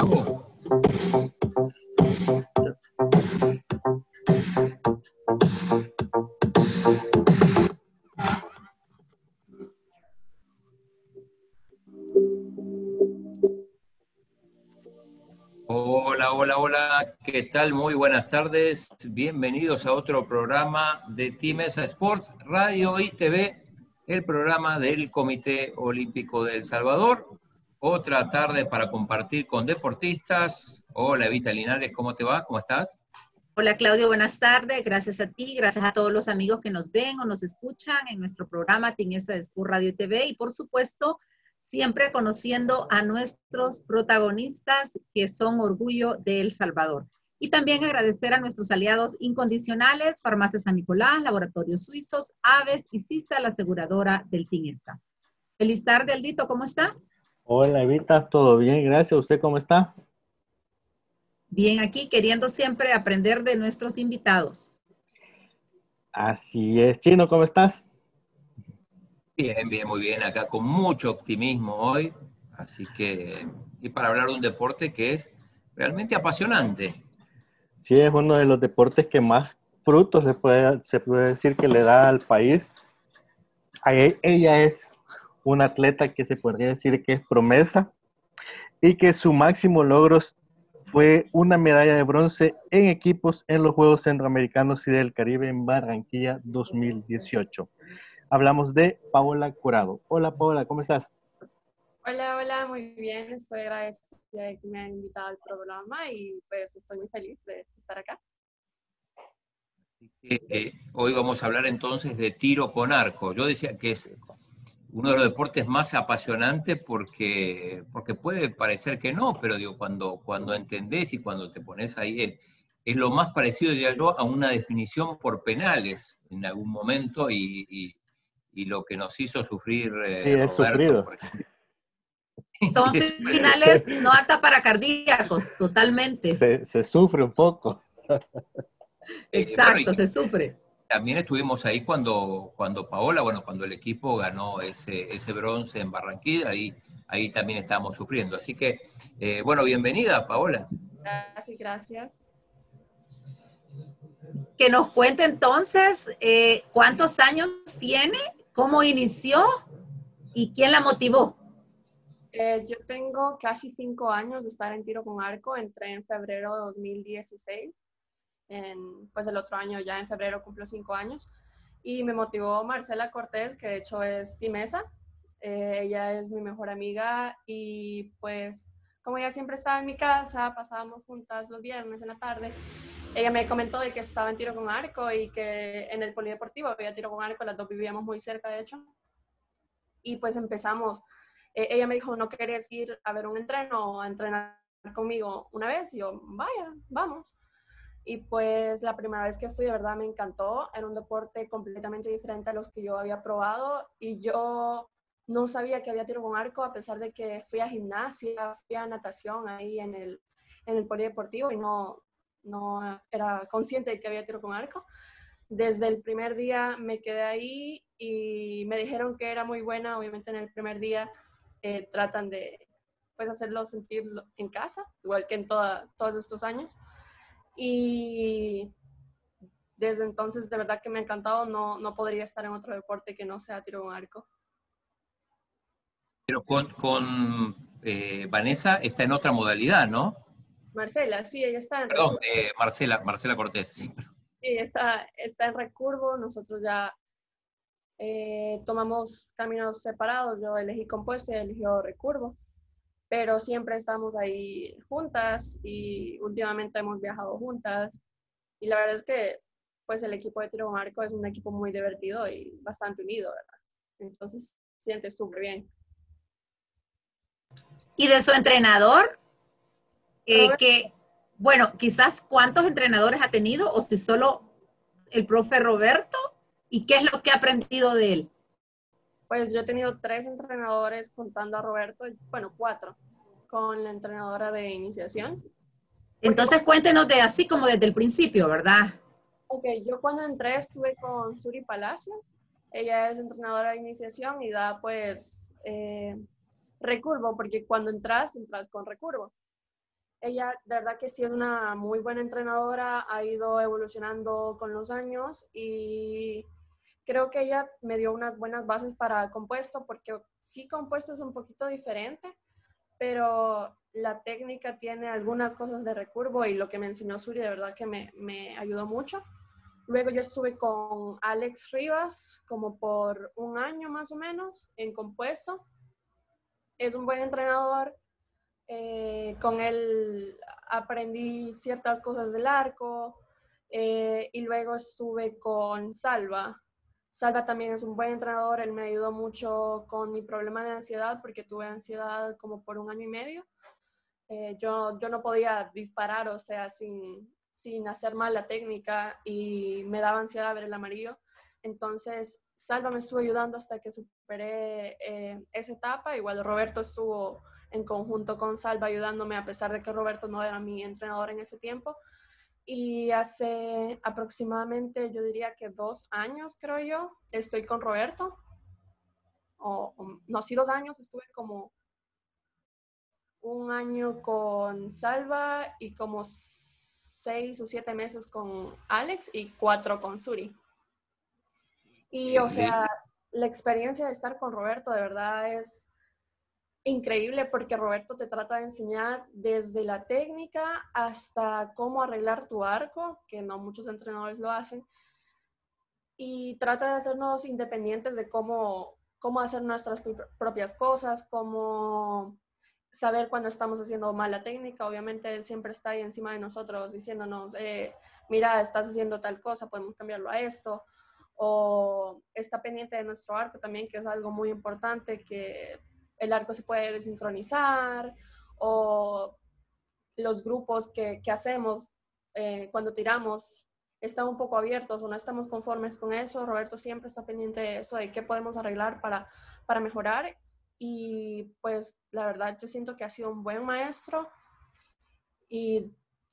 Hola, hola, hola, ¿qué tal? Muy buenas tardes. Bienvenidos a otro programa de Team Sports, Radio y TV, el programa del Comité Olímpico de El Salvador. Otra tarde para compartir con deportistas. Hola, Evita Linares, ¿cómo te va? ¿Cómo estás? Hola, Claudio, buenas tardes. Gracias a ti, gracias a todos los amigos que nos ven o nos escuchan en nuestro programa Team Sports, Radio y TV y, por supuesto, siempre conociendo a nuestros protagonistas que son orgullo de El Salvador. Y también agradecer a nuestros aliados incondicionales, Farmacia San Nicolás, Laboratorios Suizos, Aves y CISA, la aseguradora del TINESA. Feliz tarde, Aldito, ¿cómo está? Hola, Evita, todo bien, gracias. ¿Usted cómo está? Bien, aquí queriendo siempre aprender de nuestros invitados. Así es. Chino, ¿cómo estás? Bien, bien, muy bien. Acá con mucho optimismo hoy. Así que, y para hablar de un deporte que es realmente apasionante. Sí, es uno de los deportes que más frutos se puede, se puede decir que le da al país. Ella es una atleta que se podría decir que es promesa y que su máximo logro fue una medalla de bronce en equipos en los Juegos Centroamericanos y del Caribe en Barranquilla 2018. Hablamos de Paola Curado. Hola Paola, ¿cómo estás? Hola, hola, muy bien. Estoy agradecida de que me hayan invitado al programa y pues estoy muy feliz de estar acá. Eh, hoy vamos a hablar entonces de tiro con arco. Yo decía que es uno de los deportes más apasionantes porque, porque puede parecer que no, pero digo, cuando, cuando entendés y cuando te pones ahí es, es lo más parecido, ya yo, a una definición por penales en algún momento y, y lo que nos hizo sufrir. Eh, sí, sufrido. Son finales no aptas para cardíacos, totalmente. Se, sufre un poco. Eh, Exacto, se sufre. También estuvimos ahí cuando, cuando Paola, bueno, cuando el equipo ganó ese, ese bronce en Barranquilla, ahí, ahí también estábamos sufriendo. Así que, eh, bueno, bienvenida, Paola. Gracias, gracias. Que nos cuente entonces cuántos años tiene ¿Cómo inició y quién la motivó? Eh, yo tengo casi cinco años de estar en tiro con arco. Entré en febrero de 2016. En, pues el otro año, ya en febrero, cumplo cinco años. Y me motivó Marcela Cortés, que de hecho es Timesa. Eh, ella es mi mejor amiga y pues como ella siempre estaba en mi casa, pasábamos juntas los viernes en la tarde ella me comentó de que estaba en tiro con arco y que en el polideportivo había tiro con arco, las dos vivíamos muy cerca de hecho. Y pues empezamos, eh, ella me dijo, ¿no querés ir a ver un entreno o a entrenar conmigo una vez? Y yo, vaya, vamos. Y pues la primera vez que fui, de verdad me encantó. Era un deporte completamente diferente a los que yo había probado y yo no sabía que había tiro con arco a pesar de que fui a gimnasia, fui a natación ahí en el, en el polideportivo y no, no era consciente de que había tiro con arco. Desde el primer día me quedé ahí y me dijeron que era muy buena. Obviamente en el primer día eh, tratan de pues, hacerlo sentir en casa, igual que en todos estos años. Y desde entonces de verdad que me ha encantado. No, no podría estar en otro deporte que no sea tiro con arco. Pero con, con eh, Vanessa está en otra modalidad, ¿no? Marcela, sí, ella está en Perdón, eh, Marcela, Marcela Cortés, sí. Sí, está, está en recurvo, nosotros ya eh, tomamos caminos separados, yo elegí compuesto y eligió recurvo, pero siempre estamos ahí juntas y últimamente hemos viajado juntas y la verdad es que pues el equipo de tiro marco es un equipo muy divertido y bastante unido, ¿verdad? Entonces siente súper bien. ¿Y de su entrenador? Eh, que, bueno, quizás cuántos entrenadores ha tenido o si solo el profe Roberto y qué es lo que ha aprendido de él. Pues yo he tenido tres entrenadores contando a Roberto, bueno, cuatro, con la entrenadora de iniciación. Entonces cuéntenos de así como desde el principio, ¿verdad? Ok, yo cuando entré estuve con Suri Palacio. Ella es entrenadora de iniciación y da pues eh, recurvo, porque cuando entras, entras con recurvo. ella de verdad que sí es una muy buena entrenadora, ha ido evolucionando con los años y creo que ella me dio unas buenas bases para compuesto, porque sí compuesto es un poquito diferente, pero la técnica tiene algunas cosas de recurvo y lo que me enseñó Suri de verdad que me, me ayudó mucho. Luego yo estuve con Alex Rivas como por un año más o menos en compuesto. Es un buen entrenador. Eh, con él aprendí ciertas cosas del arco. Eh, y luego estuve con Salva. Salva también es un buen entrenador. Él me ayudó mucho con mi problema de ansiedad porque tuve ansiedad como por un año y medio. Eh, yo, yo no podía disparar, o sea, sin, sin hacer mal la técnica y me daba ansiedad ver el amarillo. Entonces, Salva me estuvo ayudando hasta que superé eh, esa etapa. Igual Roberto estuvo en conjunto con Salva ayudándome a pesar de que Roberto no era mi entrenador en ese tiempo. Y hace aproximadamente, yo diría que dos años, creo yo, estoy con Roberto. O, o no, sí, dos años, estuve como un año con Salva y como seis o siete meses con Alex y cuatro con Suri. Y o sea, la experiencia de estar con Roberto de verdad es increíble porque Roberto te trata de enseñar desde la técnica hasta cómo arreglar tu arco, que no muchos entrenadores lo hacen, y trata de hacernos independientes de cómo, cómo hacer nuestras propias cosas, cómo saber cuando estamos haciendo mala técnica. Obviamente él siempre está ahí encima de nosotros diciéndonos, eh, mira, estás haciendo tal cosa, podemos cambiarlo a esto. O está pendiente de nuestro arco también, que es algo muy importante, que el arco se puede desincronizar. O los grupos que, hacemos eh, cuando tiramos están un poco abiertos o no estamos conformes con eso. Roberto siempre está pendiente de eso, de qué podemos arreglar para, para mejorar y pues la verdad yo siento que ha sido un buen maestro y,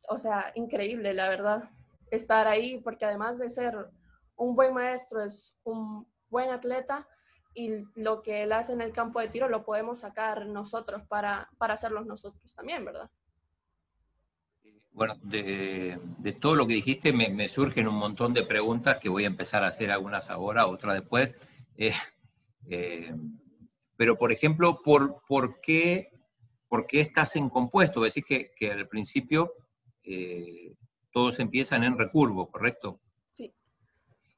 o sea, increíble, la verdad, estar ahí, porque además de ser un buen maestro, es un buen atleta y lo que él hace en el campo de tiro lo podemos sacar nosotros para, para hacerlos nosotros también, ¿verdad? Bueno, de, todo lo que dijiste me, surgen un montón de preguntas que voy a empezar a hacer algunas ahora, otras después. Eh, eh, pero, por ejemplo, ¿por, qué, por qué estás en compuesto? Decís que, que al principio eh, todos empiezan en recurvo, ¿correcto?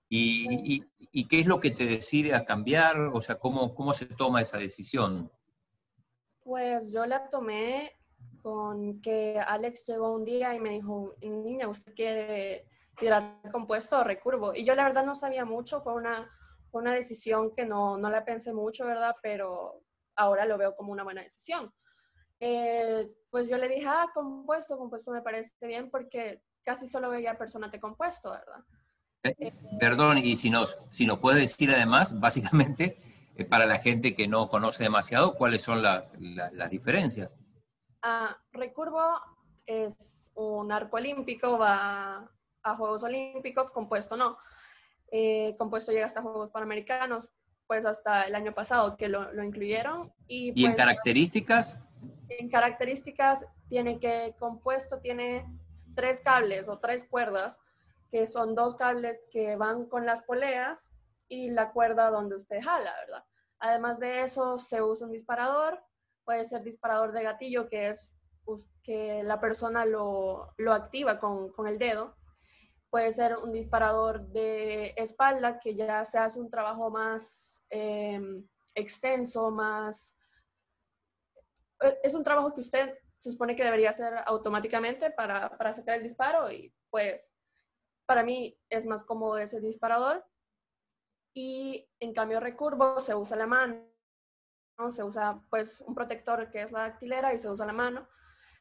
¿Y, y, y qué es lo que te decide a cambiar? O sea, ¿cómo, ¿cómo se toma esa decisión? Pues yo la tomé con que Alex llegó un día y me dijo, niña, ¿usted quiere tirar compuesto o recurvo? Y yo la verdad no sabía mucho, fue una una decisión que no, no la pensé mucho, ¿verdad? Pero ahora lo veo como una buena decisión. Eh, pues yo le dije, ah, compuesto, compuesto me parece bien porque casi solo veía personas de compuesto, ¿verdad? Eh, eh, perdón, y si nos, si nos puede decir además, básicamente, eh, para la gente que no conoce demasiado, ¿cuáles son las, la, las diferencias? Ah, recurvo es un arco olímpico, va a Juegos Olímpicos, compuesto no eh, compuesto llega hasta Juegos Panamericanos, pues hasta el año pasado que lo, lo incluyeron. Y, ¿Y pues, en características? En características tiene que, compuesto tiene tres cables o tres cuerdas, que son dos cables que van con las poleas y la cuerda donde usted jala, ¿verdad? Además de eso, se usa un disparador, puede ser disparador de gatillo, que es pues, que la persona lo, lo activa con, con el dedo, puede ser un disparador de espalda, que ya se hace un trabajo más eh, extenso, más... Eh, es un trabajo que usted se supone que debería hacer automáticamente para, para sacar el disparo y pues para mí es más cómodo ese disparador. Y en cambio recurvo se usa la mano, se usa pues un protector que es la dactilera y se usa la mano.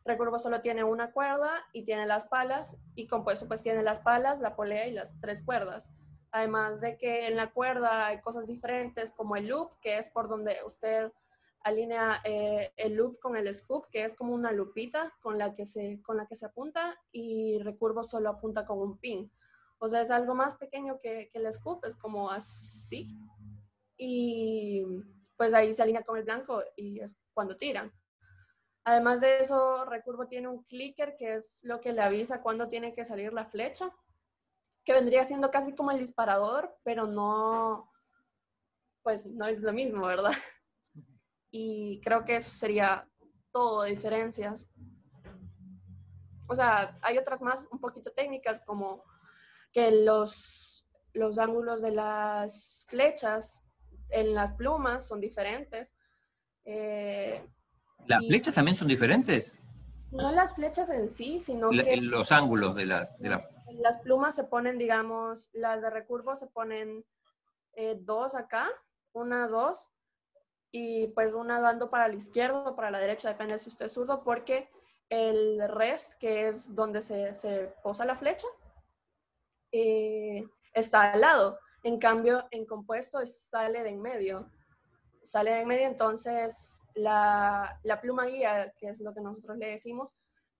Recurvo solo tiene una cuerda y tiene las palas y compuesto pues tiene las palas, la polea y las tres cuerdas. Además de que en la cuerda hay cosas diferentes como el loop, que es por donde usted alinea eh, el loop con el scoop, que es como una lupita con la, que se, con la que se apunta y recurvo solo apunta con un pin. O sea, es algo más pequeño que, que el scoop, es como así. Y pues ahí se alinea con el blanco y es cuando tiran. Además de eso, Recurvo tiene un clicker que es lo que le avisa cuándo tiene que salir la flecha, que vendría siendo casi como el disparador, pero no, pues no es lo mismo, ¿verdad? Y creo que eso sería todo, diferencias. O sea, hay otras más un poquito técnicas como que los, los ángulos de las flechas en las plumas son diferentes. Eh, ¿Las flechas también son diferentes? No las flechas en sí, sino que... Los ángulos de las... De Las plumas se ponen, digamos, las de recurvo se ponen eh, dos acá, una, dos, y pues una dando para la izquierda o para la derecha, depende si usted es zurdo, porque el rest, que es donde se, se posa la flecha, eh, está al lado. En cambio, en compuesto sale de en medio sale de en medio, entonces la, la, pluma guía, que es lo que nosotros le decimos,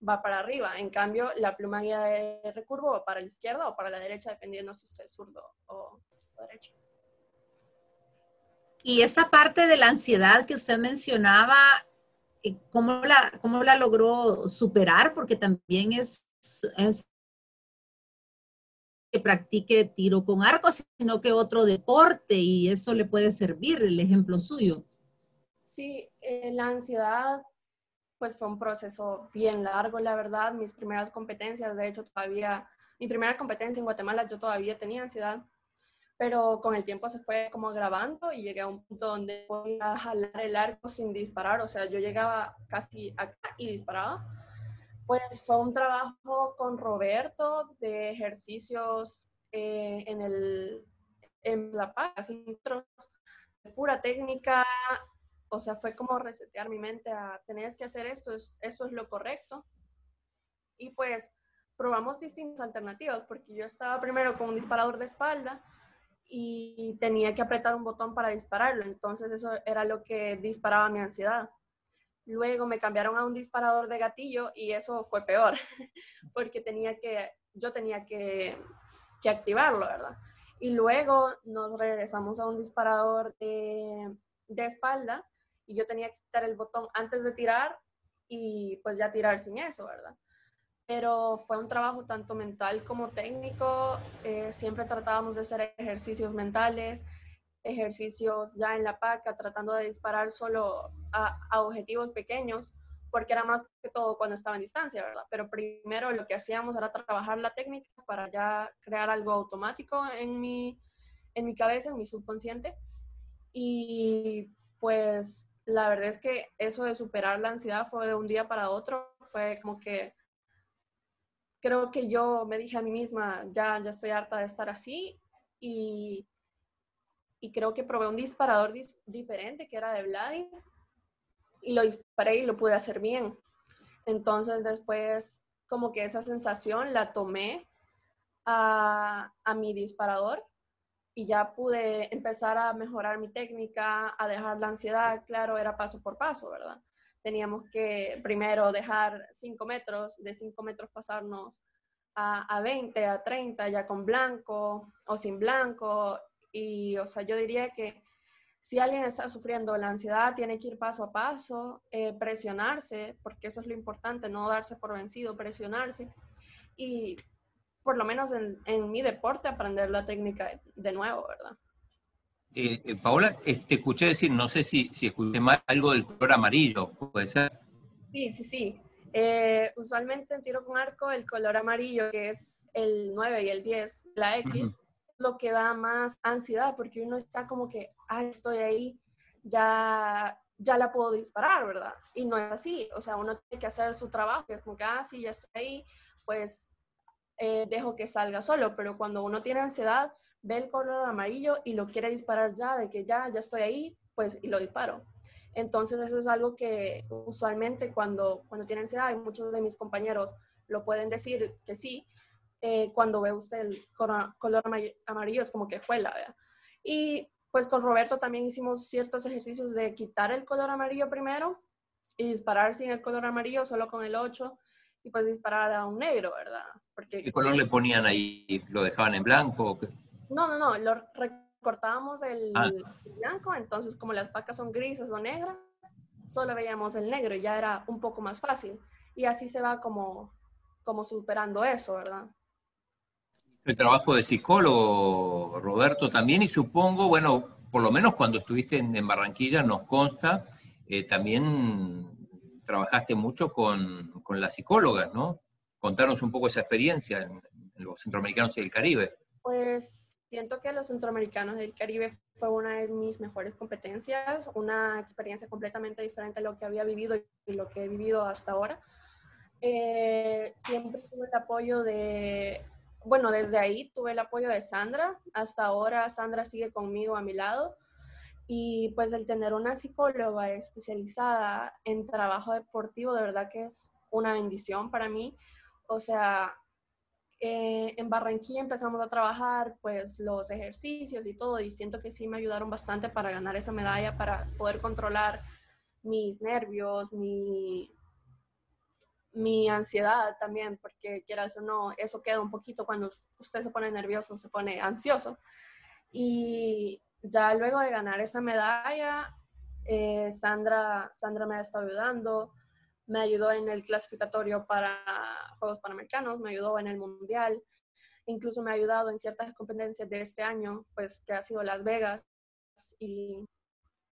va para arriba. En cambio, la pluma guía de recurvo va para la izquierda o para la derecha, dependiendo si usted es zurdo o, derecho. Y esa parte de la ansiedad que usted mencionaba, eh, ¿cómo la, cómo la logró superar? Porque también es, es que practique tiro con arco, sino que otro deporte y eso le puede servir, el ejemplo suyo. Sí, eh, la ansiedad pues fue un proceso bien largo, la verdad. Mis primeras competencias, de hecho, todavía, mi primera competencia en Guatemala yo todavía tenía ansiedad, pero con el tiempo se fue como agravando y llegué a un punto donde podía jalar el arco sin disparar, o sea, yo llegaba casi acá y disparaba pues fue un trabajo con Roberto de ejercicios eh, en, el, en La Paz, de pura técnica, o sea, fue como resetear mi mente a, tenés que hacer esto, eso es lo correcto. Y pues probamos distintas alternativas, porque yo estaba primero con un disparador de espalda y tenía que apretar un botón para dispararlo, entonces eso era lo que disparaba mi ansiedad. Luego me cambiaron a un disparador de gatillo y eso fue peor, porque tenía que, yo tenía que, que activarlo, ¿verdad? Y luego nos regresamos a un disparador de, de espalda y yo tenía que quitar el botón antes de tirar y pues ya tirar sin eso, ¿verdad? Pero fue un trabajo tanto mental como técnico. Eh, siempre tratábamos de hacer ejercicios mentales, ejercicios ya en la paca, tratando de disparar solo a, objetivos pequeños, porque era más que todo cuando estaba en distancia, ¿verdad? Pero primero lo que hacíamos era trabajar la técnica para ya crear algo automático en mi, en mi cabeza, en mi subconsciente. Y pues la verdad es que eso de superar la ansiedad fue de un día para otro, fue como que creo que yo me dije a mí misma, ya, ya estoy harta de estar así y y creo que probé un disparador diferente que era de Vladi y lo disparé y lo pude hacer bien. Entonces después como que esa sensación la tomé a, a mi disparador y ya pude empezar a mejorar mi técnica, a dejar la ansiedad, claro, era paso por paso, ¿verdad? Teníamos que primero dejar 5 metros, de 5 metros pasarnos a, a 20, a 30, ya con blanco o sin blanco, y, o sea, yo diría que si alguien está sufriendo la ansiedad, tiene que ir paso a paso, eh, presionarse, porque eso es lo importante, no darse por vencido, presionarse. Y por lo menos en, en mi deporte, aprender la técnica de nuevo, ¿verdad? Eh, eh, Paola, te escuché decir, no sé si, si escuché mal, algo del color amarillo, ¿puede ser? Sí, sí, sí. usualmente en tiro con arco, el color amarillo, que es el 9 y el 10, la X, lo que da más ansiedad, porque uno está como que, ah, estoy ahí, ya, ya la puedo disparar, ¿verdad? Y no es así, o sea, uno tiene que hacer su trabajo, es como que, ah, sí, ya estoy ahí, pues eh, dejo que salga solo, pero cuando uno tiene ansiedad, ve el color amarillo y lo quiere disparar ya, de que ya, ya estoy ahí, pues, y lo disparo. Entonces, eso es algo que usualmente cuando, cuando tiene ansiedad, y muchos de mis compañeros lo pueden decir que sí, eh, cuando ve usted el color amarillo es como que juela, ¿verdad? Y pues con Roberto también hicimos ciertos ejercicios de quitar el color amarillo primero y disparar sin el color amarillo, solo con el 8, y pues disparar a un negro, ¿verdad? Porque, ¿Qué color le ponían ahí? ¿Lo dejaban en blanco? No, no, no, lo recortábamos el, ah. blanco, entonces como las pacas son grises o negras, solo veíamos el negro y ya era un poco más fácil. Y así se va como, como superando eso, ¿verdad? El trabajo de psicólogo, Roberto, también, y supongo, bueno, por lo menos cuando estuviste en, Barranquilla nos consta, eh, también trabajaste mucho con, con, las psicólogas, ¿no? Contarnos un poco esa experiencia en, en los centroamericanos y el Caribe. Pues siento que los centroamericanos del Caribe fue una de mis mejores competencias, una experiencia completamente diferente a lo que había vivido y lo que he vivido hasta ahora. Eh, siempre tuve el apoyo de, bueno, desde ahí tuve el apoyo de Sandra, hasta ahora Sandra sigue conmigo a mi lado. Y pues el tener una psicóloga especializada en trabajo deportivo, de verdad que es una bendición para mí. O sea, eh, en Barranquilla empezamos a trabajar pues los ejercicios y todo y siento que sí me ayudaron bastante para ganar esa medalla, para poder controlar mis nervios, mi, mi ansiedad también, porque quieras o no, eso queda un poquito cuando usted se pone nervioso, se pone ansioso. Y ya luego de ganar esa medalla, eh, Sandra, Sandra me ha estado ayudando, me ayudó en el clasificatorio para Juegos Panamericanos, me ayudó en el Mundial, incluso me ha ayudado en ciertas competencias de este año, pues que ha sido Las Vegas y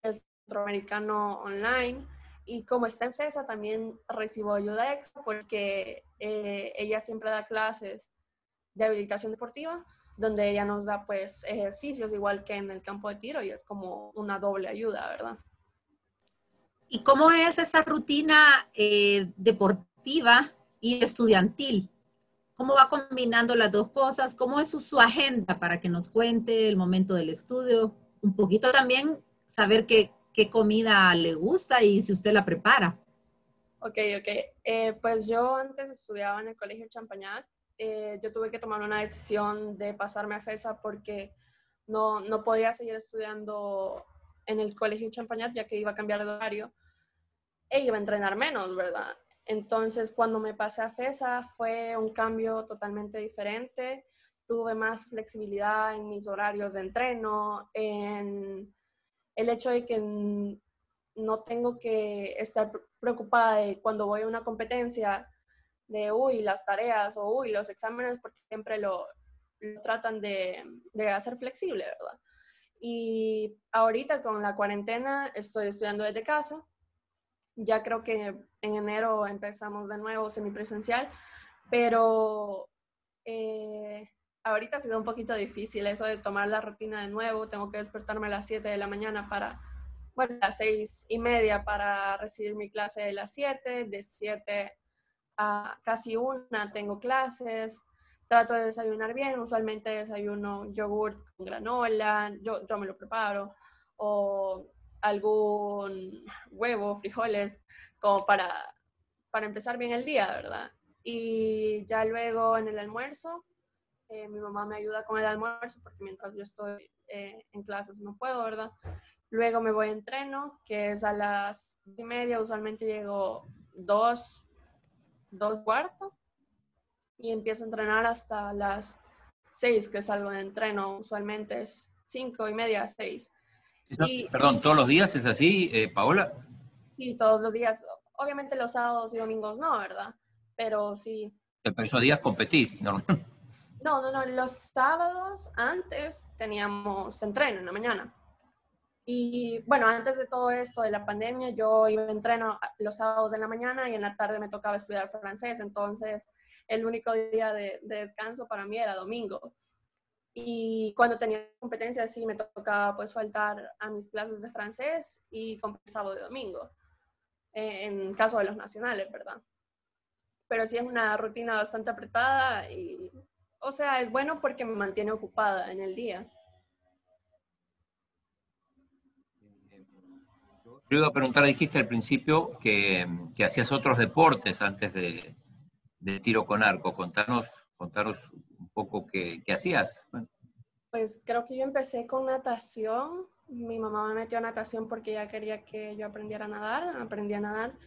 el Centroamericano Online. Y como está en FESA, también recibo ayuda extra porque eh, ella siempre da clases de habilitación deportiva, donde ella nos da pues ejercicios igual que en el campo de tiro y es como una doble ayuda, ¿verdad? ¿Y cómo es esa rutina eh, deportiva y estudiantil? ¿Cómo va combinando las dos cosas? ¿Cómo es su, agenda para que nos cuente el momento del estudio? Un poquito también saber qué, qué comida le gusta y si usted la prepara. Ok, ok. Eh, pues yo antes estudiaba en el Colegio Champañat. Eh, yo tuve que tomar una decisión de pasarme a FESA porque no, no podía seguir estudiando en el colegio Champañat, ya que iba a cambiar de horario, e iba a entrenar menos, ¿verdad? Entonces, cuando me pasé a FESA fue un cambio totalmente diferente. Tuve más flexibilidad en mis horarios de entreno, en el hecho de que no tengo que estar preocupada de cuando voy a una competencia de, uy, las tareas o, uy, los exámenes, porque siempre lo, tratan de, de hacer flexible, ¿verdad? Y ahorita con la cuarentena estoy estudiando desde casa. Ya creo que en enero empezamos de nuevo semipresencial, pero eh, ahorita ha sido un poquito difícil eso de tomar la rutina de nuevo. Tengo que despertarme a las 7 de la mañana para, bueno, a las 6 y media para recibir mi clase de las 7, de 7 a casi una tengo clases trato de desayunar bien, usualmente desayuno yogurt con granola, yo, yo me lo preparo, o algún huevo, frijoles, como para, para empezar bien el día, ¿verdad? Y ya luego en el almuerzo, eh, mi mamá me ayuda con el almuerzo porque mientras yo estoy eh, en clases no puedo, ¿verdad? Luego me voy a entreno, que es a las y media, usualmente llego dos, dos cuartos y empiezo a entrenar hasta las 6, que salgo de entreno. Usualmente es 5 y media, 6. perdón, ¿todos los días es así, eh, Paola? Sí, todos los días. Obviamente los sábados y domingos no, ¿verdad? Pero sí. Pero esos días competís, ¿no? No, no, no. Los sábados antes teníamos entreno en la mañana. Y bueno, antes de todo esto de la pandemia, yo iba a entreno los sábados en la mañana y en la tarde me tocaba estudiar francés. Entonces, el único día de, descanso para mí era domingo. Y cuando tenía competencia sí me tocaba pues faltar a mis clases de francés y compensaba de domingo, eh, en caso de los nacionales, ¿verdad? Pero sí es una rutina bastante apretada y, o sea, es bueno porque me mantiene ocupada en el día. Yo iba a preguntar, dijiste al principio que hacías otros deportes antes de, de tiro con arco. Contanos, contanos poco qué, hacías. Pues creo que yo empecé con natación. Mi mamá me metió a natación porque ella quería que yo aprendiera a nadar. Aprendí a nadar.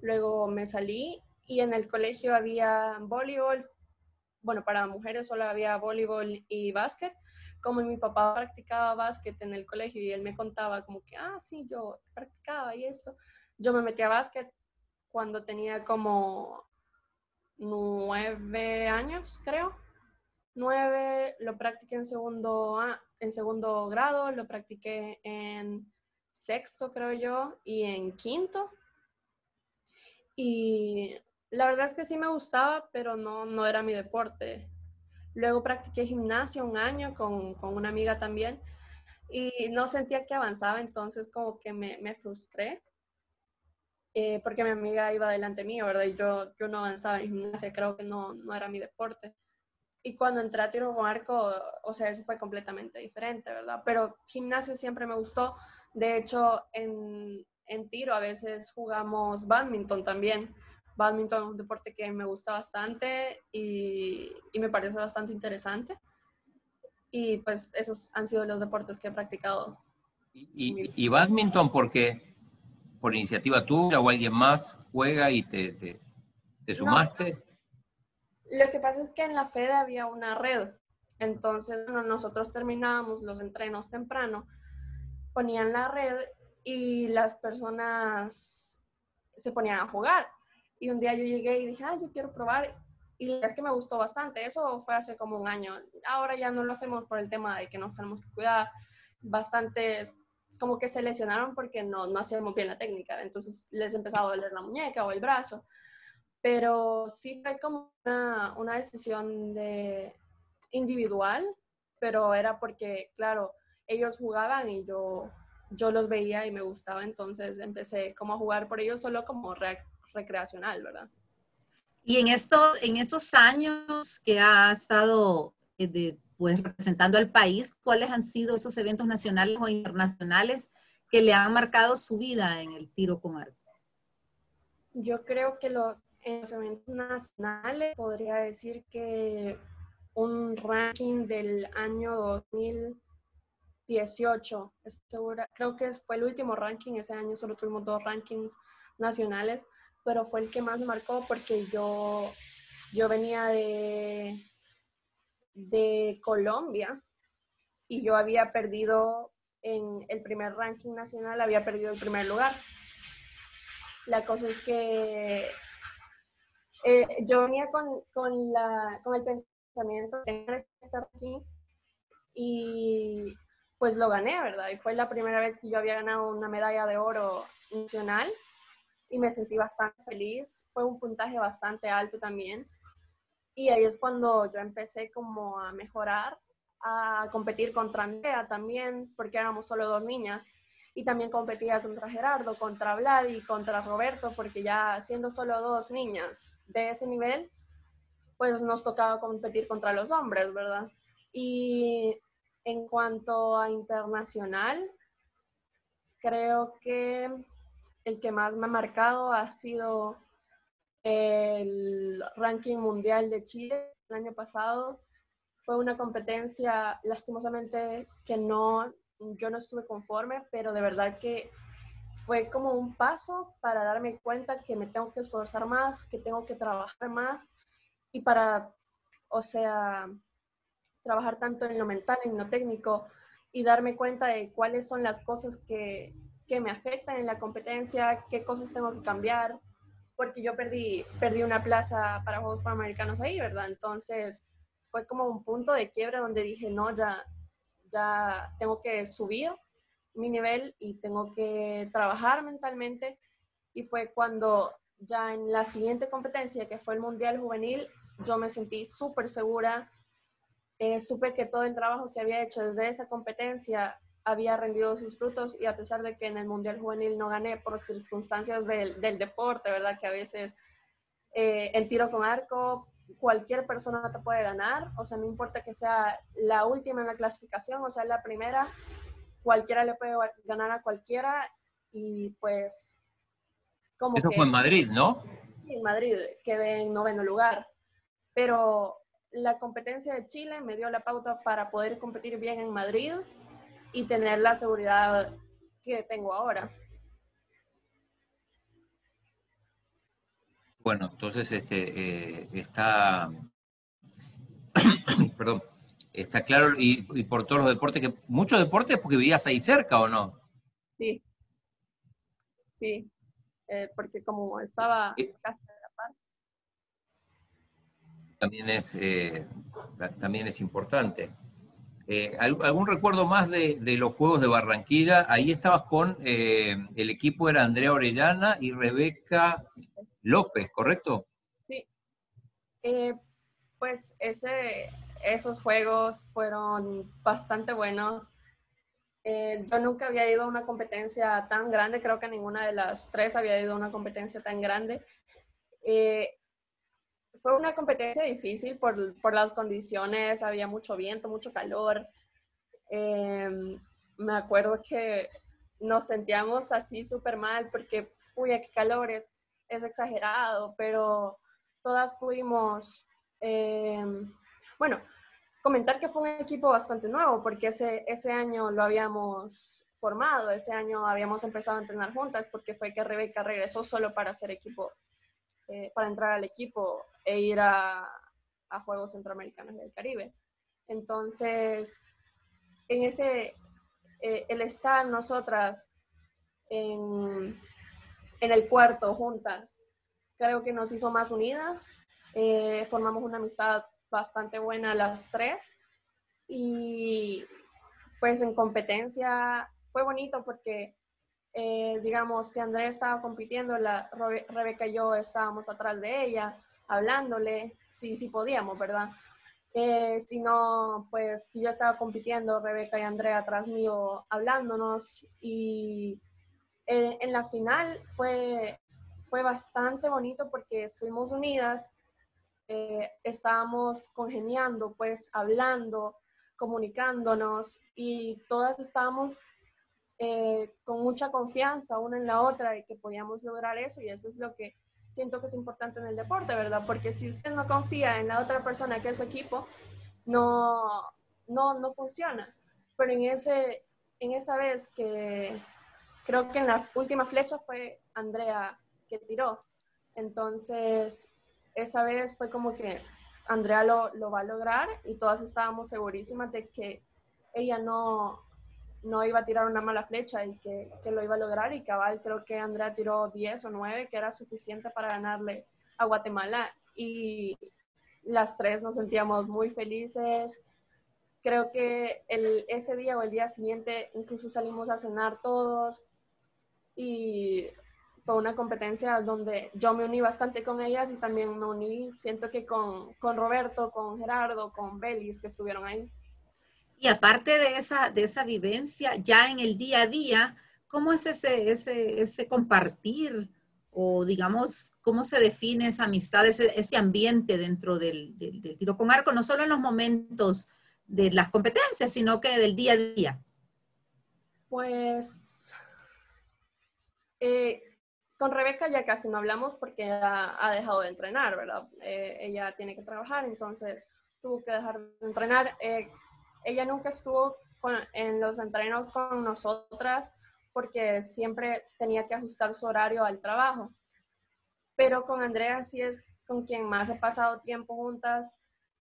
Luego me salí y en el colegio había voleibol. Bueno, para mujeres solo había voleibol y básquet. Como mi papá practicaba básquet en el colegio y él me contaba como que, ah, sí, yo practicaba y esto yo me metí a básquet cuando tenía como nueve años, creo. Nueve, lo practiqué en segundo, en segundo grado, lo practiqué en sexto, creo yo, y en quinto. Y la verdad es que sí me gustaba, pero no, no era mi deporte. Luego practiqué gimnasia un año con, con una amiga también y no sentía que avanzaba, entonces como que me, me frustré. Eh, porque mi amiga iba delante mío, ¿verdad? Y yo, yo no avanzaba en gimnasia, creo que no, no era mi deporte. Y cuando entré a tiro con arco, o sea, eso fue completamente diferente, ¿verdad? Pero gimnasia siempre me gustó. De hecho, en, en tiro a veces jugamos badminton también. Badminton es un deporte que me gusta bastante y, y me parece bastante interesante. Y pues esos han sido los deportes que he practicado. ¿Y, y, badminton porque por iniciativa tuya o alguien más juega y te, te, te sumaste? Lo que pasa es que en la FED había una red. Entonces, bueno, nosotros terminábamos los entrenos temprano, ponían la red y las personas se ponían a jugar. Y un día yo llegué y dije, ah, yo quiero probar y es que me gustó bastante. Eso fue hace como un año. Ahora ya no lo hacemos por el tema de que nos tenemos que cuidar. Bastantes como que se lesionaron porque no, no hacíamos bien la técnica. Entonces les empezaba a doler la muñeca o el brazo. Pero sí fue como una, una decisión de individual, pero era porque, claro, ellos jugaban y yo, yo los veía y me gustaba. Entonces empecé como a jugar por ellos solo como recreacional, ¿verdad? Y en, esto, en estos años que ha estado eh, pues, representando al país, ¿cuáles han sido esos eventos nacionales o internacionales que le han marcado su vida en el tiro con arco? Yo creo que los, eventos nacionales podría decir que un ranking del año 2018, creo que fue el último ranking, ese año solo tuvimos dos rankings nacionales pero fue el que más me marcó porque yo, yo venía de, de Colombia y yo había perdido en el primer ranking nacional, había perdido el primer lugar. La cosa es que eh, yo venía con, con, la, con el pensamiento de estar aquí y pues lo gané, ¿verdad? Y fue la primera vez que yo había ganado una medalla de oro nacional y me sentí bastante feliz. Fue un puntaje bastante alto también. Y ahí es cuando yo empecé como a mejorar, a competir contra Andrea también, porque éramos solo dos niñas. Y también competía contra Gerardo, contra Vlad contra Roberto, porque ya siendo solo dos niñas de ese nivel, pues nos tocaba competir contra los hombres, ¿verdad? Y en cuanto a internacional, creo que el que más me ha marcado ha sido el ranking mundial de Chile el año pasado. Fue una competencia, lastimosamente, que no, yo no estuve conforme, pero de verdad que fue como un paso para darme cuenta que me tengo que esforzar más, que tengo que trabajar más y para, o sea, trabajar tanto en lo mental, en lo técnico y darme cuenta de cuáles son las cosas que que me afectan en la competencia, qué cosas tengo que cambiar, porque yo perdí, perdí una plaza para Juegos Panamericanos ahí, ¿verdad? Entonces fue como un punto de quiebra donde dije, no, ya, ya tengo que subir mi nivel y tengo que trabajar mentalmente. Y fue cuando ya en la siguiente competencia, que fue el Mundial Juvenil, yo me sentí súper segura. Eh, supe que todo el trabajo que había hecho desde esa competencia había rendido sus frutos y a pesar de que en el Mundial Juvenil no gané por circunstancias del, del deporte, ¿verdad? Que a veces eh, en tiro con arco cualquier persona te puede ganar, o sea, no importa que sea la última en la clasificación, o sea, la primera, cualquiera le puede ganar a cualquiera y pues... Como Eso fue en Madrid, ¿no? En Madrid, quedé en noveno lugar, pero la competencia de Chile me dio la pauta para poder competir bien en Madrid y tener la seguridad que tengo ahora. Bueno, entonces este, eh, está, perdón, está claro y, por todos los deportes, que muchos deportes porque vivías ahí cerca o no? Sí, sí. eh, porque como estaba casi de la par. También es, también es importante. ¿Algún recuerdo más de, de, los Juegos de Barranquilla? Ahí estabas con, el equipo era Andrea Orellana y Rebeca López, ¿correcto? Sí. pues ese, esos juegos fueron bastante buenos. Eh, yo nunca había ido a una competencia tan grande, creo que ninguna de las tres había ido a una competencia tan grande. Eh, fue una competencia difícil por, por, las condiciones, había mucho viento, mucho calor. Eh, me acuerdo que nos sentíamos así súper mal porque, uy, qué calor, es, exagerado, pero todas pudimos bueno, comentar que fue un equipo bastante nuevo porque ese, ese año lo habíamos formado, ese año habíamos empezado a entrenar juntas porque fue que Rebeca regresó solo para hacer equipo, eh, para entrar al equipo e ir a, a Juegos Centroamericanos del Caribe. Entonces, en ese, eh, el estar nosotras en, en, el puerto juntas, creo que nos hizo más unidas, eh, formamos una amistad bastante buena las tres. Y pues en competencia fue bonito porque, eh, digamos, si Andrea estaba compitiendo, la Rebeca y yo estábamos atrás de ella, hablándole, si sí, podíamos, ¿verdad? Eh, si no, pues si yo estaba compitiendo, Rebeca y Andrea atrás mío hablándonos y eh, en la final fue, fue bastante bonito porque estuvimos unidas eh, estábamos congeniando, pues hablando, comunicándonos y todas estábamos eh, con mucha confianza una en la otra y que podíamos lograr eso y eso es lo que siento que es importante en el deporte, ¿verdad? Porque si usted no confía en la otra persona que es su equipo, no, no, no funciona. Pero en, ese, en esa vez que creo que en la última flecha fue Andrea que tiró. Entonces, esa vez fue como que Andrea lo, lo, va a lograr y todas estábamos segurísimas de que ella no, no iba a tirar una mala flecha y que, que, lo iba a lograr y cabal creo que Andrea tiró 10 o 9 que era suficiente para ganarle a Guatemala y las tres nos sentíamos muy felices. Creo que el, ese día o el día siguiente incluso salimos a cenar todos y fue una competencia donde yo me uní bastante con ellas y también me uní, siento que con, con Roberto, con Gerardo, con Belis, que estuvieron ahí. Y aparte de esa, de esa vivencia, ya en el día a día, ¿cómo es ese, ese, ese compartir? O digamos, ¿cómo se define esa amistad, ese, ese ambiente dentro del, del, del tiro con arco? No solo en los momentos de las competencias, sino que del día a día. Pues eh, con Rebeca ya casi no hablamos porque ha dejado de entrenar, ¿verdad? Eh, ella tiene que trabajar, entonces tuvo que dejar de entrenar. Eh, ella nunca estuvo en los entrenos con nosotras porque siempre tenía que ajustar su horario al trabajo. Pero con Andrea sí es con quien más he pasado tiempo juntas,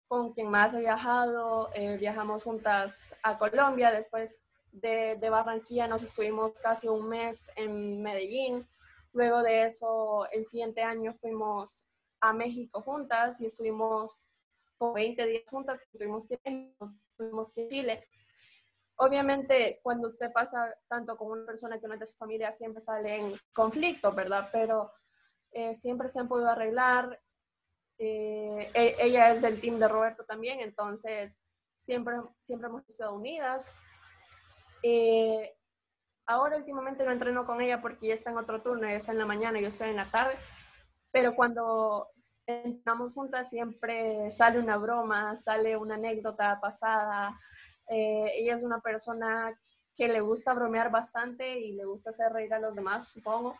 con quien más he viajado. Eh, viajamos juntas a Colombia, después de, de Barranquilla nos estuvimos casi un mes en Medellín Luego de eso, el siguiente año fuimos a México juntas y estuvimos con 20 días juntas, tuvimos que Chile. Obviamente, cuando usted pasa tanto con una persona que no es de su familia, siempre sale en conflicto, ¿verdad? Pero eh, siempre se han podido arreglar. Eh, e, ella es del team de Roberto también, entonces siempre, siempre hemos estado unidas. Eh, Ahora últimamente no entreno con ella porque ya está en otro turno, ella está en la mañana yo estoy en la tarde. Pero cuando entrenamos juntas siempre sale una broma, sale una anécdota pasada. Eh, ella es una persona que le gusta bromear bastante y le gusta hacer reír a los demás, supongo.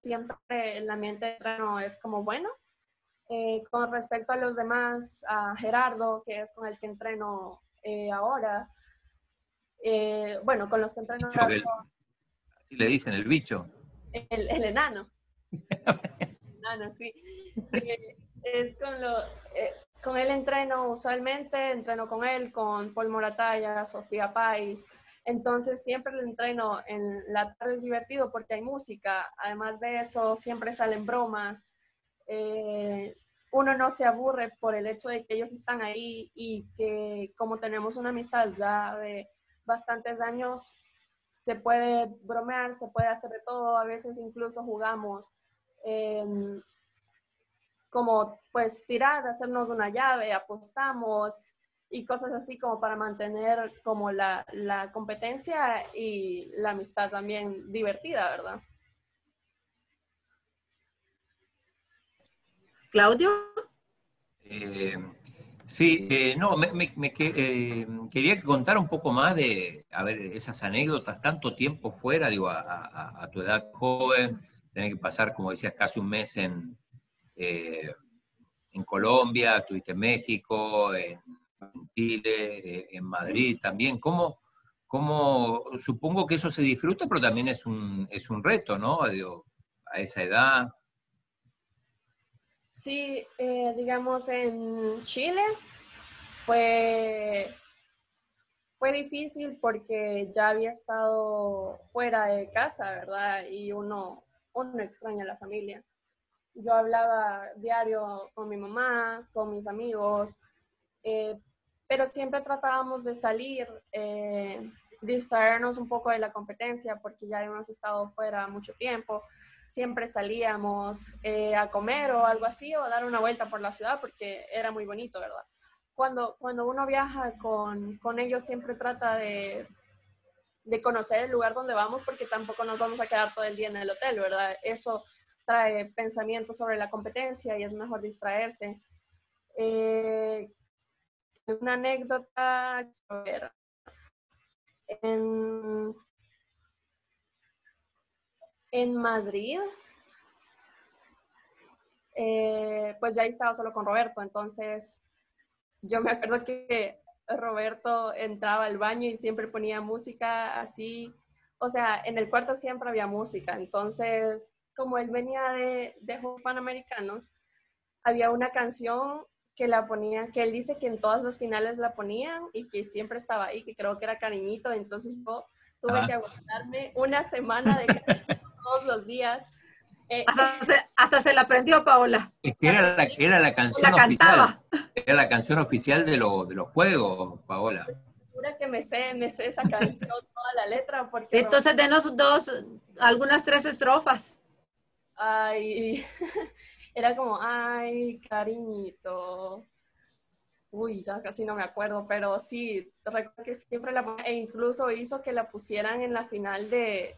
Siempre el ambiente de entreno es como bueno. Eh, con respecto a los demás, a Gerardo, que es con el que entreno eh, ahora, eh, bueno, con los que entreno. así le dicen, el bicho. El, enano. enano, sí. Eh, es con lo. Eh, con él entreno usualmente, entreno con él, con Paul Morataya, Sofía Pais, Entonces siempre el entreno en la tarde es divertido porque hay música. Además de eso, siempre salen bromas. Eh, uno no se aburre por el hecho de que ellos están ahí y que como tenemos una amistad ya de bastantes años, se puede bromear, se puede hacer de todo, a veces incluso jugamos como pues tirar, hacernos una llave, apostamos y cosas así como para mantener como la, la competencia y la amistad también divertida, ¿verdad? Claudio. Eh, sí, eh, no, me, eh, quería contar un poco más de, a ver, esas anécdotas, tanto tiempo fuera, digo, a, tu edad joven, tener que pasar, como decías, casi un mes en, en Colombia, estuviste en México, en, Chile, en Madrid también. ¿Cómo, cómo, supongo que eso se disfruta, pero también es un, es un reto, ¿no? Digo, a esa edad. Sí, eh, digamos en Chile fue, fue difícil porque ya había estado fuera de casa, ¿verdad? Y uno, uno extraña a la familia. Yo hablaba diario con mi mamá, con mis amigos, eh, pero siempre tratábamos de salir, eh, distraernos un poco de la competencia porque ya hemos estado fuera mucho tiempo siempre salíamos eh, a comer o algo así, o a dar una vuelta por la ciudad, porque era muy bonito, ¿verdad? Cuando, cuando uno viaja con, con ellos, siempre trata de, de conocer el lugar donde vamos, porque tampoco nos vamos a quedar todo el día en el hotel, ¿verdad? Eso trae pensamientos sobre la competencia y es mejor distraerse. Eh, una anécdota, en, en Madrid, eh, pues ya estaba solo con Roberto, entonces yo me acuerdo que Roberto entraba al baño y siempre ponía música así, o sea, en el cuarto siempre había música, entonces como él venía de, de Juegos Panamericanos, había una canción que la ponía, que él dice que en todas las finales la ponían y que siempre estaba ahí, que creo que era cariñito, entonces yo tuve ah. que aguantarme una semana de todos los días. Eh, hasta, se, la aprendió Paola. Es que era la, era la canción oficial. Era la canción oficial de, de los juegos, Paola. Jura que me sé, me sé esa canción, toda la letra. Porque Entonces, denos dos, algunas tres estrofas. Ay, era como, ay, cariñito. Uy, ya casi no me acuerdo, pero sí, recuerdo que siempre la e incluso hizo que la pusieran en la final de,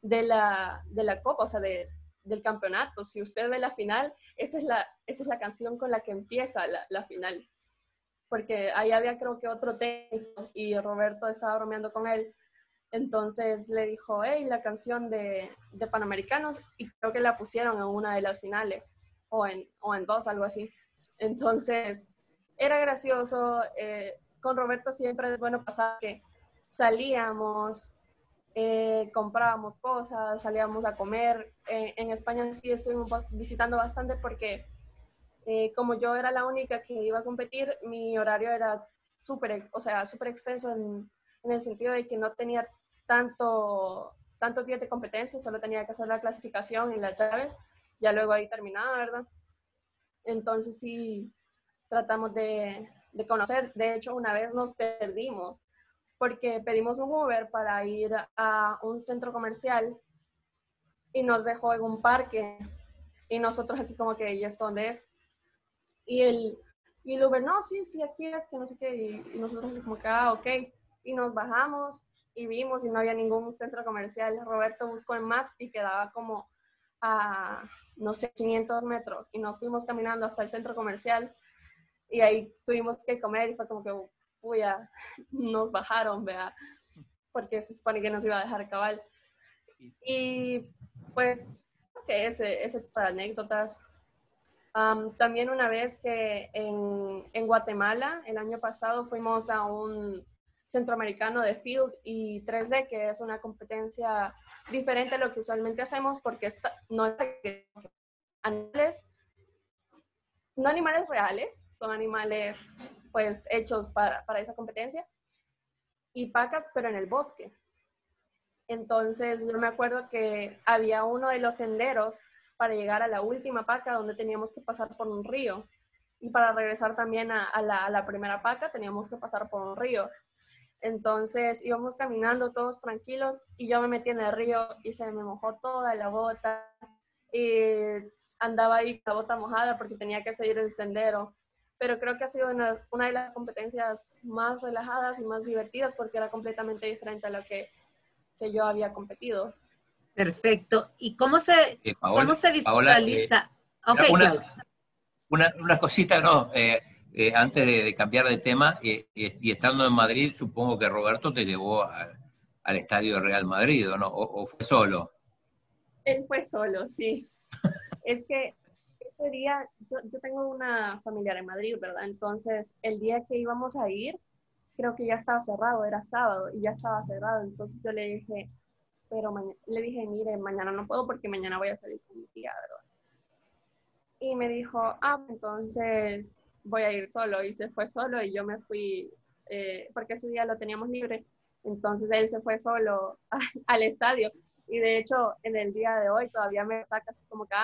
de la, de la Copa, o sea, de, del campeonato. Si usted ve la final, esa es la, esa es la canción con la que empieza la, la final. Porque ahí había creo que otro técnico y Roberto estaba bromeando con él. Entonces le dijo, hey, la canción de, de, Panamericanos, y creo que la pusieron en una de las finales, o en, o en dos, algo así. Entonces, era gracioso. Eh, con Roberto siempre es bueno pasar que salíamos, eh, comprábamos cosas, salíamos a comer. Eh, en España sí estuvimos visitando bastante porque eh, como yo era la única que iba a competir, mi horario era súper, o sea, súper extenso en, en, el sentido de que no tenía tanto, tanto días de competencia, solo tenía que hacer la clasificación y las llaves, ya luego ahí terminaba, ¿verdad? Entonces sí, tratamos de, de conocer. De hecho, una vez nos perdimos porque pedimos un Uber para ir a un centro comercial y nos dejó en un parque. Y nosotros así como que, ¿y esto dónde es? Y el, y el Uber, no, sí, sí, aquí es, que no sé qué, y, nosotros así como que, ah, ok, y nos bajamos y vimos y no había ningún centro comercial. Roberto buscó en Maps y quedaba como a, no sé, 500 metros. Y nos fuimos caminando hasta el centro comercial. Y ahí tuvimos que comer y fue como que, uy, ya nos bajaron, vea, porque se supone que nos iba a dejar cabal. Y pues, que ese, ese tipo de anécdotas. también una vez que en, en, Guatemala, el año pasado, fuimos a un centroamericano de Field y 3D, que es una competencia diferente a lo que usualmente hacemos porque está, no es animales, no animales reales, son animales pues hechos para, para esa competencia. y pacas, pero en el bosque. Entonces, yo me acuerdo que había uno de los senderos para llegar a la última paca donde teníamos que pasar por un río. Y para regresar también a, la, a la primera paca teníamos que pasar por un río. Entonces íbamos caminando todos tranquilos y yo me metí en el río y se me mojó toda la bota y andaba ahí con la bota mojada porque tenía que seguir el sendero. Pero creo que ha sido una, una, de las competencias más relajadas y más divertidas porque era completamente diferente a lo que, que yo había competido. Perfecto. ¿Y cómo se, eh, ¿cómo se visualiza? Paola, eh, okay, una, una, cosita, no. Eh, eh, antes de, cambiar de tema, eh, y estando en Madrid, supongo que Roberto te llevó al estadio de Real Madrid, ¿o no? ¿O, fue solo? Él fue solo, sí. es que ese día, yo, tengo una familiar en Madrid, ¿verdad? Entonces, el día que íbamos a ir, creo que ya estaba cerrado, era sábado, y ya estaba cerrado. Entonces yo le dije, pero le dije, mire, mañana no puedo porque mañana voy a salir con mi tía, ¿verdad? Y me dijo, ah, entonces voy a ir solo y se fue solo y yo me fui, eh, porque ese día lo teníamos libre, entonces él se fue solo al estadio y de hecho en el día de hoy todavía me saca como que,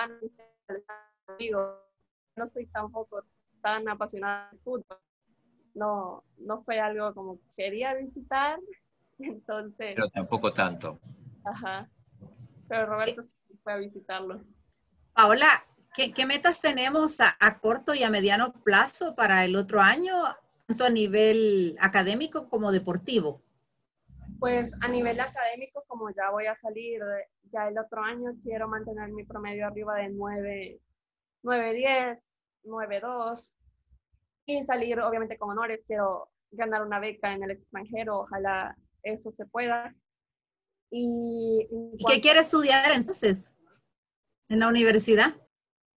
no, soy tampoco tan apasionada de fútbol, no, no fue algo como que quería visitar, entonces... Pero tampoco tanto. Ajá, pero Roberto sí fue a visitarlo. Paola, ¿Qué, metas tenemos a, corto y a mediano plazo para el otro año, tanto a nivel académico como deportivo? Pues a nivel académico, como ya voy a salir ya el otro año, quiero mantener mi promedio arriba de 9, 9 10, 9, 2 y salir obviamente con honores. Quiero ganar una beca en el extranjero, ojalá eso se pueda. ¿Y, ¿Y qué quiere estudiar entonces en la universidad?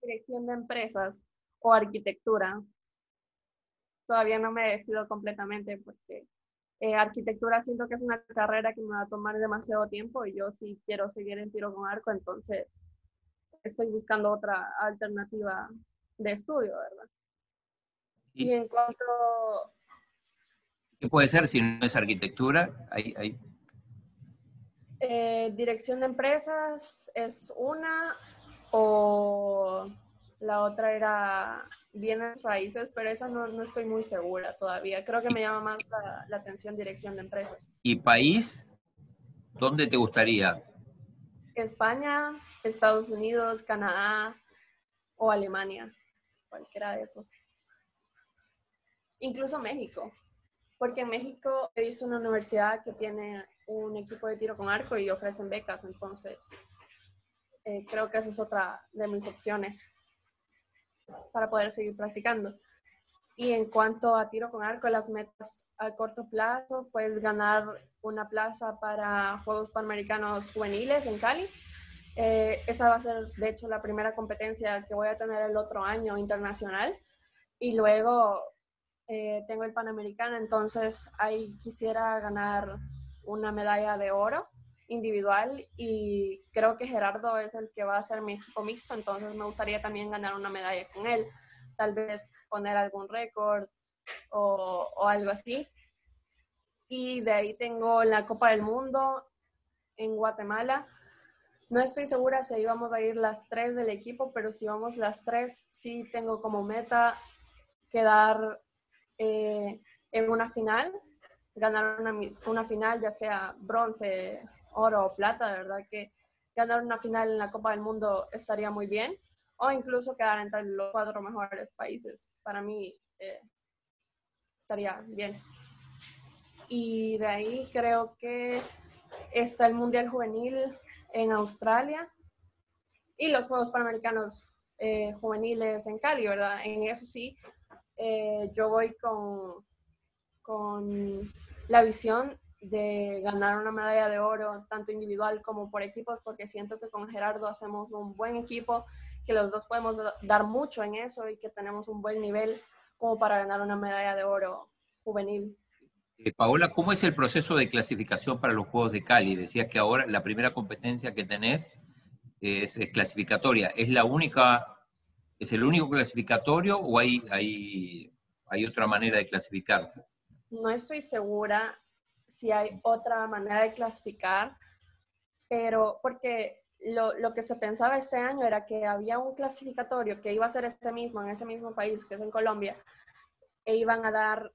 dirección de empresas o arquitectura. Todavía no me he decidido completamente porque eh, arquitectura siento que es una carrera que me va a tomar demasiado tiempo y yo sí quiero seguir en tiro con arco, entonces estoy buscando otra alternativa de estudio, ¿verdad? Y, en cuanto... ¿Qué puede ser si no es arquitectura? Hay, hay... Eh, dirección de empresas es una, o la otra era bienes raíces, pero esa no, no, estoy muy segura todavía. Creo que me llama más la, la, atención dirección de empresas. ¿Y país? ¿Dónde te gustaría? España, Estados Unidos, Canadá o Alemania, cualquiera de esos. Incluso México, porque en México es una universidad que tiene un equipo de tiro con arco y ofrecen becas, entonces eh, creo que esa es otra de mis opciones para poder seguir practicando. Y en cuanto a tiro con arco, las metas a corto plazo, pues ganar una plaza para Juegos Panamericanos Juveniles en Cali. Eh, esa va a ser, de hecho, la primera competencia que voy a tener el otro año internacional. Y luego eh, tengo el Panamericano, entonces ahí quisiera ganar una medalla de oro individual y creo que Gerardo es el que va a ser mi equipo mixto, entonces me gustaría también ganar una medalla con él, tal vez poner algún récord o, o algo así. Y de ahí tengo la Copa del Mundo en Guatemala. No estoy segura si íbamos a ir las tres del equipo, pero si vamos las tres, sí tengo como meta quedar eh, en una final, ganar una, una, final, ya sea bronce, oro o plata, de verdad que ganar una final en la Copa del Mundo estaría muy bien, o incluso quedar entre los cuatro mejores países. Para mí eh, estaría bien. Y de ahí creo que está el Mundial Juvenil en Australia y los Juegos Panamericanos eh, Juveniles en Cali, ¿verdad? En eso sí, eh, yo voy con, con la visión de ganar una medalla de oro, tanto individual como por equipos, porque siento que con Gerardo hacemos un buen equipo, que los dos podemos dar mucho en eso y que tenemos un buen nivel como para ganar una medalla de oro juvenil. Eh, Paola, ¿cómo es el proceso de clasificación para los Juegos de Cali? Decías que ahora la primera competencia que tenés es, clasificatoria. ¿Es la única, es el único clasificatorio o hay, hay, hay otra manera de clasificar? No estoy segura si hay otra manera de clasificar, pero porque lo, lo, que se pensaba este año era que había un clasificatorio que iba a ser este mismo, en ese mismo país, que es en Colombia, e iban a dar,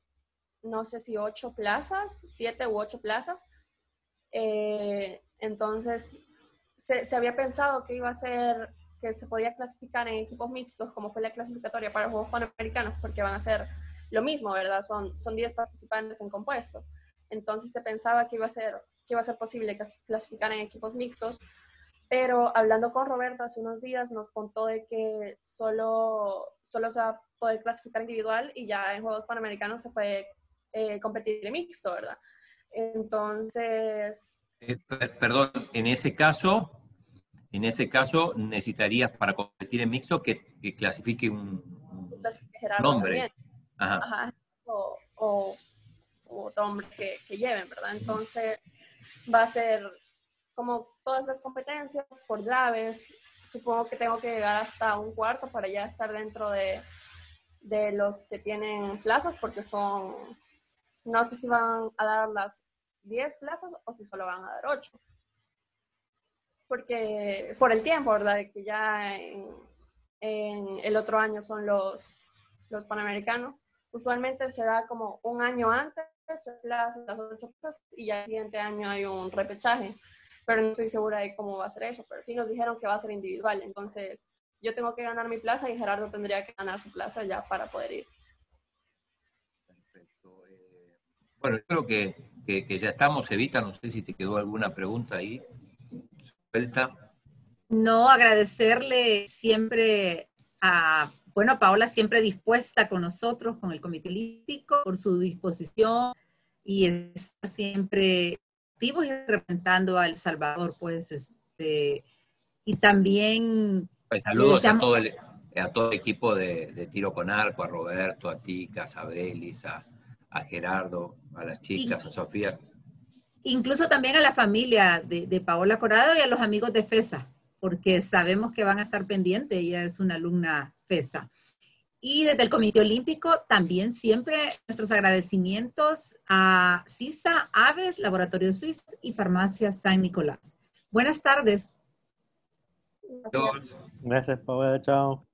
no sé si ocho plazas, siete u ocho plazas. Eh, entonces, se, se, había pensado que iba a ser, que se podía clasificar en equipos mixtos, como fue la clasificatoria para los Juegos Panamericanos, porque van a ser lo mismo, ¿verdad? Son, son 10 participantes en compuesto. Entonces se pensaba que iba a ser, que iba a ser posible clasificar en equipos mixtos, pero hablando con Roberto hace unos días nos contó de que solo, solo se va a poder clasificar individual y ya en Juegos Panamericanos se puede eh, competir en mixto, ¿verdad? Entonces... Eh, perdón, en ese caso, en ese caso necesitarías para competir en mixto que, que clasifique un, nombre. Ajá. o, o, otro hombre que, que lleven, ¿verdad? Entonces va a ser como todas las competencias por llaves. Supongo que tengo que llegar hasta un cuarto para ya estar dentro de, de los que tienen plazas, porque son, no sé si van a dar las 10 plazas o si solo van a dar 8. Porque por el tiempo, ¿verdad? Que ya en, en, el otro año son los, los panamericanos. Usualmente se da como un año antes las, las ocho plazas y ya el siguiente año hay un repechaje pero no estoy segura de cómo va a ser eso, pero sí nos dijeron que va a ser individual, entonces yo tengo que ganar mi plaza y Gerardo tendría que ganar su plaza ya para poder ir. Perfecto. Bueno, creo que, que, ya estamos, Evita, no sé si te quedó alguna pregunta ahí. Suelta. No, agradecerle siempre a, bueno, Paola siempre dispuesta con nosotros, con el Comité Olímpico, por su disposición y está siempre y representando a El Salvador, pues, este, y también... Pues saludos a todo, el, a todo el equipo de, Tiro con Arco, a Roberto, a Tica, a Belis, a, Gerardo, a las chicas, a Sofía. Incluso también a la familia de, de, Paola Corado y a los amigos de FESA, porque sabemos que van a estar pendientes, ella es una alumna FESA. Y desde el Comité Olímpico también siempre nuestros agradecimientos a CISA, Aves, Laboratorio Suiz y Farmacia San Nicolás. Buenas tardes. Gracias, Paola. Chao.